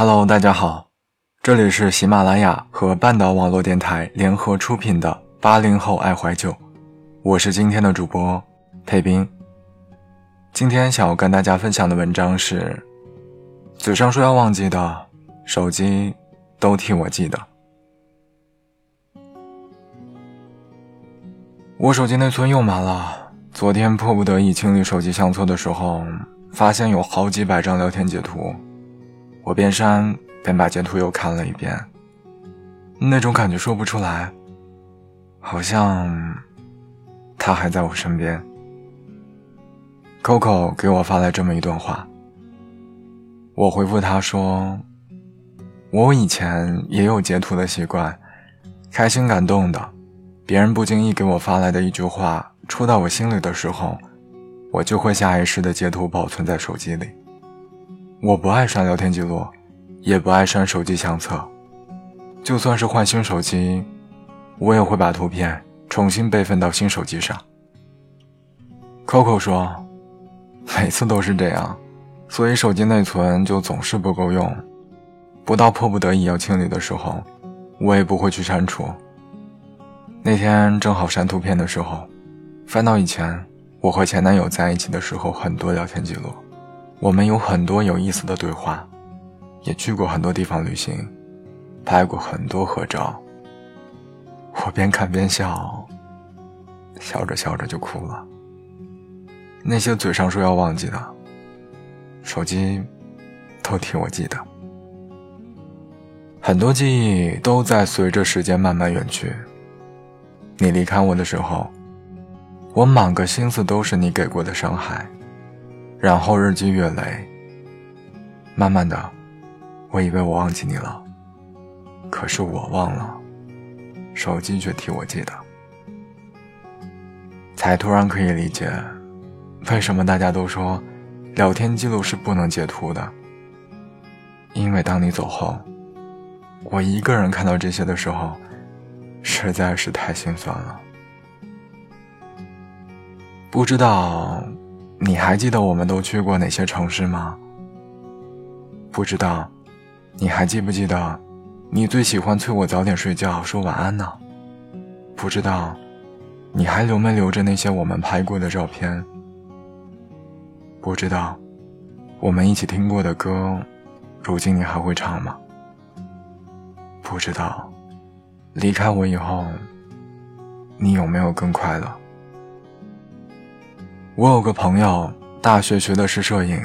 Hello，大家好，这里是喜马拉雅和半岛网络电台联合出品的《八零后爱怀旧》，我是今天的主播佩斌。今天想要跟大家分享的文章是：嘴上说要忘记的，手机都替我记得。我手机内存又满了，昨天迫不得已清理手机相册的时候，发现有好几百张聊天截图。我边删边把截图又看了一遍，那种感觉说不出来，好像他还在我身边。Coco 给我发来这么一段话，我回复他说：“我以前也有截图的习惯，开心感动的，别人不经意给我发来的一句话戳到我心里的时候，我就会下意识的截图保存在手机里。”我不爱删聊天记录，也不爱删手机相册。就算是换新手机，我也会把图片重新备份到新手机上。Coco 说，每次都是这样，所以手机内存就总是不够用。不到迫不得已要清理的时候，我也不会去删除。那天正好删图片的时候，翻到以前我和前男友在一起的时候很多聊天记录。我们有很多有意思的对话，也去过很多地方旅行，拍过很多合照。我边看边笑，笑着笑着就哭了。那些嘴上说要忘记的，手机都替我记得。很多记忆都在随着时间慢慢远去。你离开我的时候，我满个心思都是你给过的伤害。然后日积月累，慢慢的，我以为我忘记你了，可是我忘了，手机却替我记得，才突然可以理解，为什么大家都说，聊天记录是不能截图的。因为当你走后，我一个人看到这些的时候，实在是太心酸了，不知道。你还记得我们都去过哪些城市吗？不知道，你还记不记得，你最喜欢催我早点睡觉说晚安呢？不知道，你还留没留着那些我们拍过的照片？不知道，我们一起听过的歌，如今你还会唱吗？不知道，离开我以后，你有没有更快乐？我有个朋友，大学学的是摄影，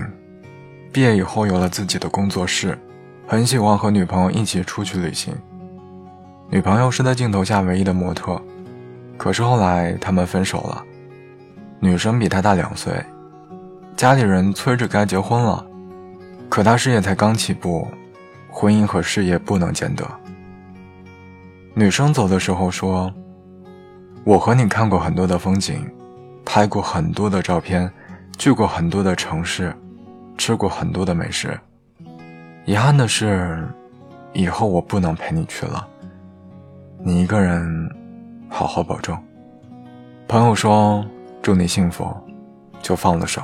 毕业以后有了自己的工作室，很喜欢和女朋友一起出去旅行。女朋友是在镜头下唯一的模特，可是后来他们分手了。女生比他大两岁，家里人催着该结婚了，可他事业才刚起步，婚姻和事业不能兼得。女生走的时候说：“我和你看过很多的风景。”拍过很多的照片，去过很多的城市，吃过很多的美食。遗憾的是，以后我不能陪你去了。你一个人，好好保重。朋友说祝你幸福，就放了手。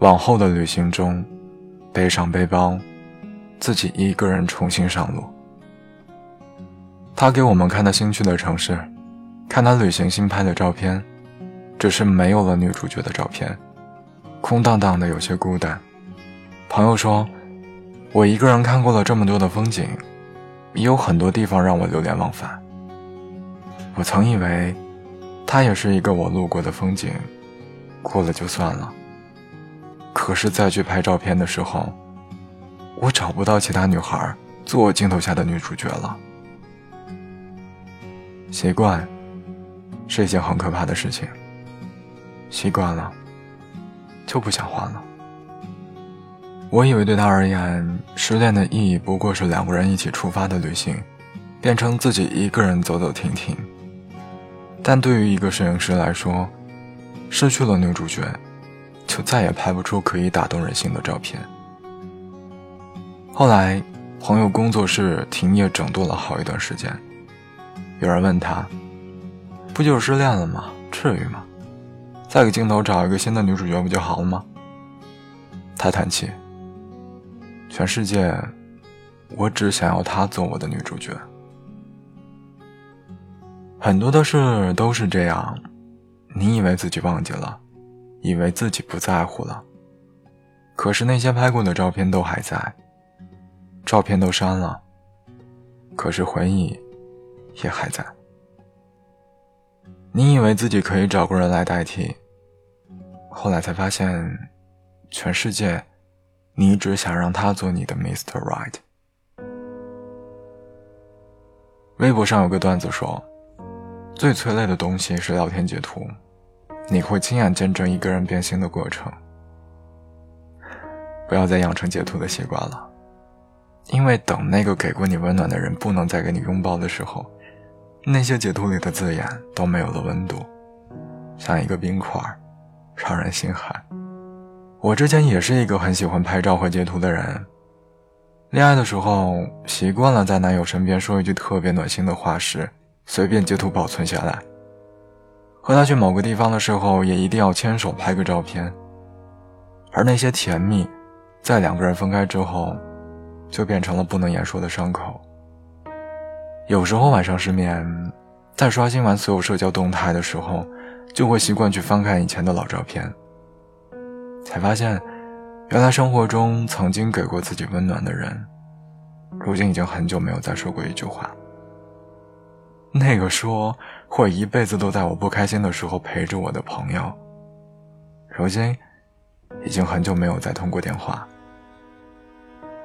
往后的旅行中，背上背包，自己一个人重新上路。他给我们看他新去的城市，看他旅行新拍的照片。只是没有了女主角的照片，空荡荡的，有些孤单。朋友说：“我一个人看过了这么多的风景，也有很多地方让我流连忘返。我曾以为，她也是一个我路过的风景，过了就算了。可是再去拍照片的时候，我找不到其他女孩做镜头下的女主角了。习惯，是一件很可怕的事情。”习惯了，就不想换了。我以为对他而言，失恋的意义不过是两个人一起出发的旅行，变成自己一个人走走停停。但对于一个摄影师来说，失去了女主角，就再也拍不出可以打动人心的照片。后来，朋友工作室停业整顿了好一段时间。有人问他：“不就失恋了吗？至于吗？”再给镜头找一个新的女主角不就好了吗？他叹气：“全世界，我只想要她做我的女主角。很多的事都是这样，你以为自己忘记了，以为自己不在乎了，可是那些拍过的照片都还在，照片都删了，可是回忆也还在。你以为自己可以找个人来代替，后来才发现，全世界，你一直想让他做你的 Mr. Right。微博上有个段子说，最催泪的东西是聊天截图，你会亲眼见证一个人变心的过程。不要再养成截图的习惯了，因为等那个给过你温暖的人不能再给你拥抱的时候。那些截图里的字眼都没有了温度，像一个冰块，让人心寒。我之前也是一个很喜欢拍照和截图的人，恋爱的时候习惯了在男友身边说一句特别暖心的话时，随便截图保存下来；和他去某个地方的时候，也一定要牵手拍个照片。而那些甜蜜，在两个人分开之后，就变成了不能言说的伤口。有时候晚上失眠，在刷新完所有社交动态的时候，就会习惯去翻看以前的老照片，才发现，原来生活中曾经给过自己温暖的人，如今已经很久没有再说过一句话。那个说会一辈子都在我不开心的时候陪着我的朋友，如今已经很久没有再通过电话。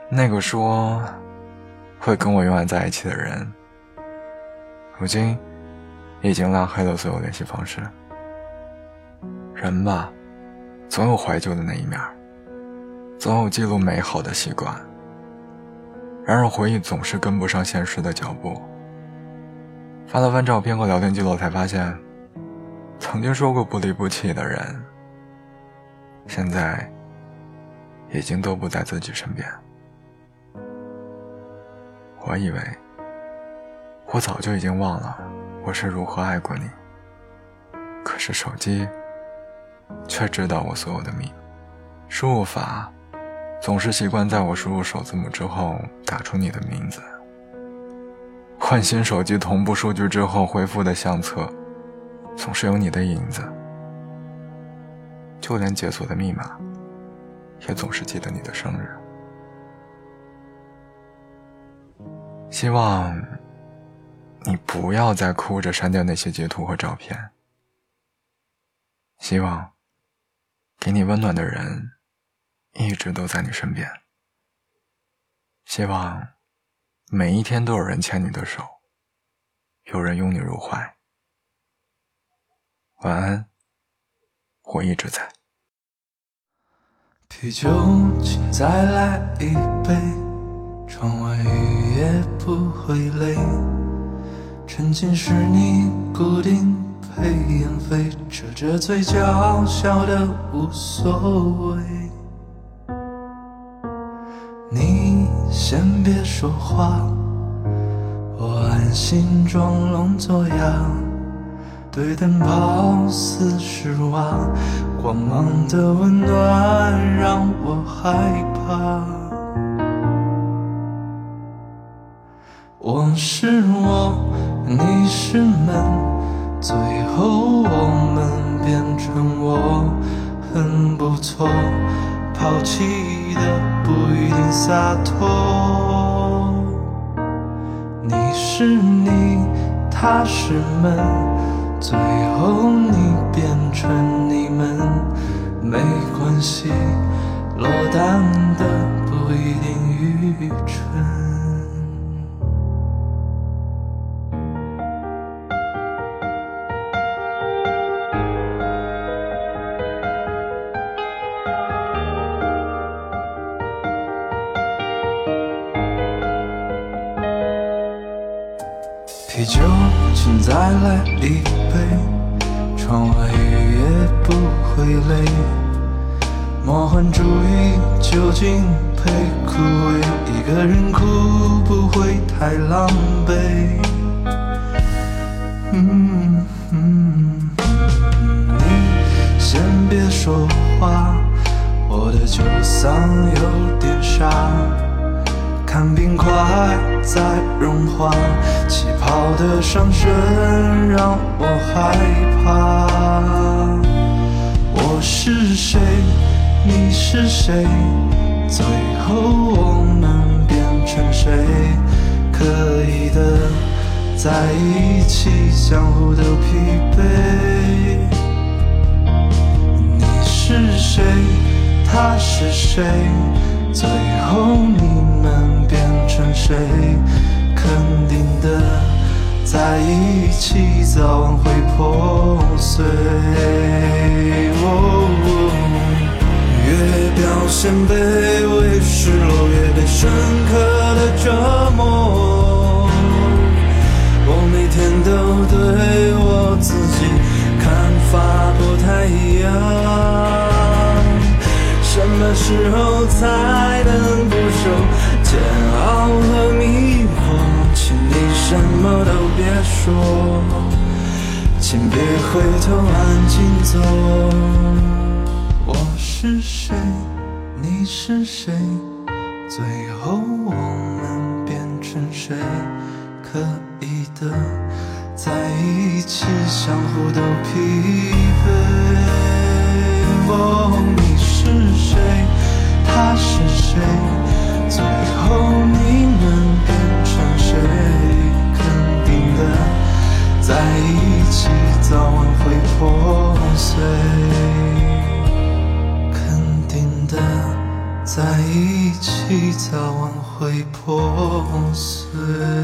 那个说会跟我永远在一起的人。如今，已经拉黑了所有联系方式。人吧，总有怀旧的那一面，总有记录美好的习惯。然而回忆总是跟不上现实的脚步。翻了翻照片和聊天记录，才发现，曾经说过不离不弃的人，现在已经都不在自己身边。我以为。我早就已经忘了我是如何爱过你，可是手机却知道我所有的密。输入法总是习惯在我输入首字母之后打出你的名字。换新手机同步数据之后回复的相册总是有你的影子。就连解锁的密码也总是记得你的生日。希望。你不要再哭着删掉那些截图和照片。希望给你温暖的人一直都在你身边。希望每一天都有人牵你的手，有人拥你入怀。晚安，我一直在。啤酒，请再来一杯，窗外雨也不会累。沉浸是你固定配烟飞，遮着嘴角笑得无所谓。你先别说话，我安心装聋作哑。对灯泡似失望，光芒的温暖让我害怕。我是我。你是门，最后我们变成我，很不错。抛弃的不一定洒脱。你是你，他是们，最后你变成啤酒，请再来一杯。窗外雨也不会累。魔幻主义究竟配枯萎？一个人哭不会太狼狈。嗯嗯，你先别说话，我的酒嗓有点沙，看冰块在融化，气泡的上升让我害怕。我是谁？你是谁？最后我们变成谁？刻意的，在一起，相互都疲惫。你是谁？他是谁？最后你们变成谁？肯定的，在一起，早晚会破碎。越表现卑微，失落越被深刻时候才能不受煎熬和迷惑？请你什么都别说，请别回头，安静走。我是谁？你是谁？最后我们变成谁？可以的，在一起，相互都疲惫。破碎。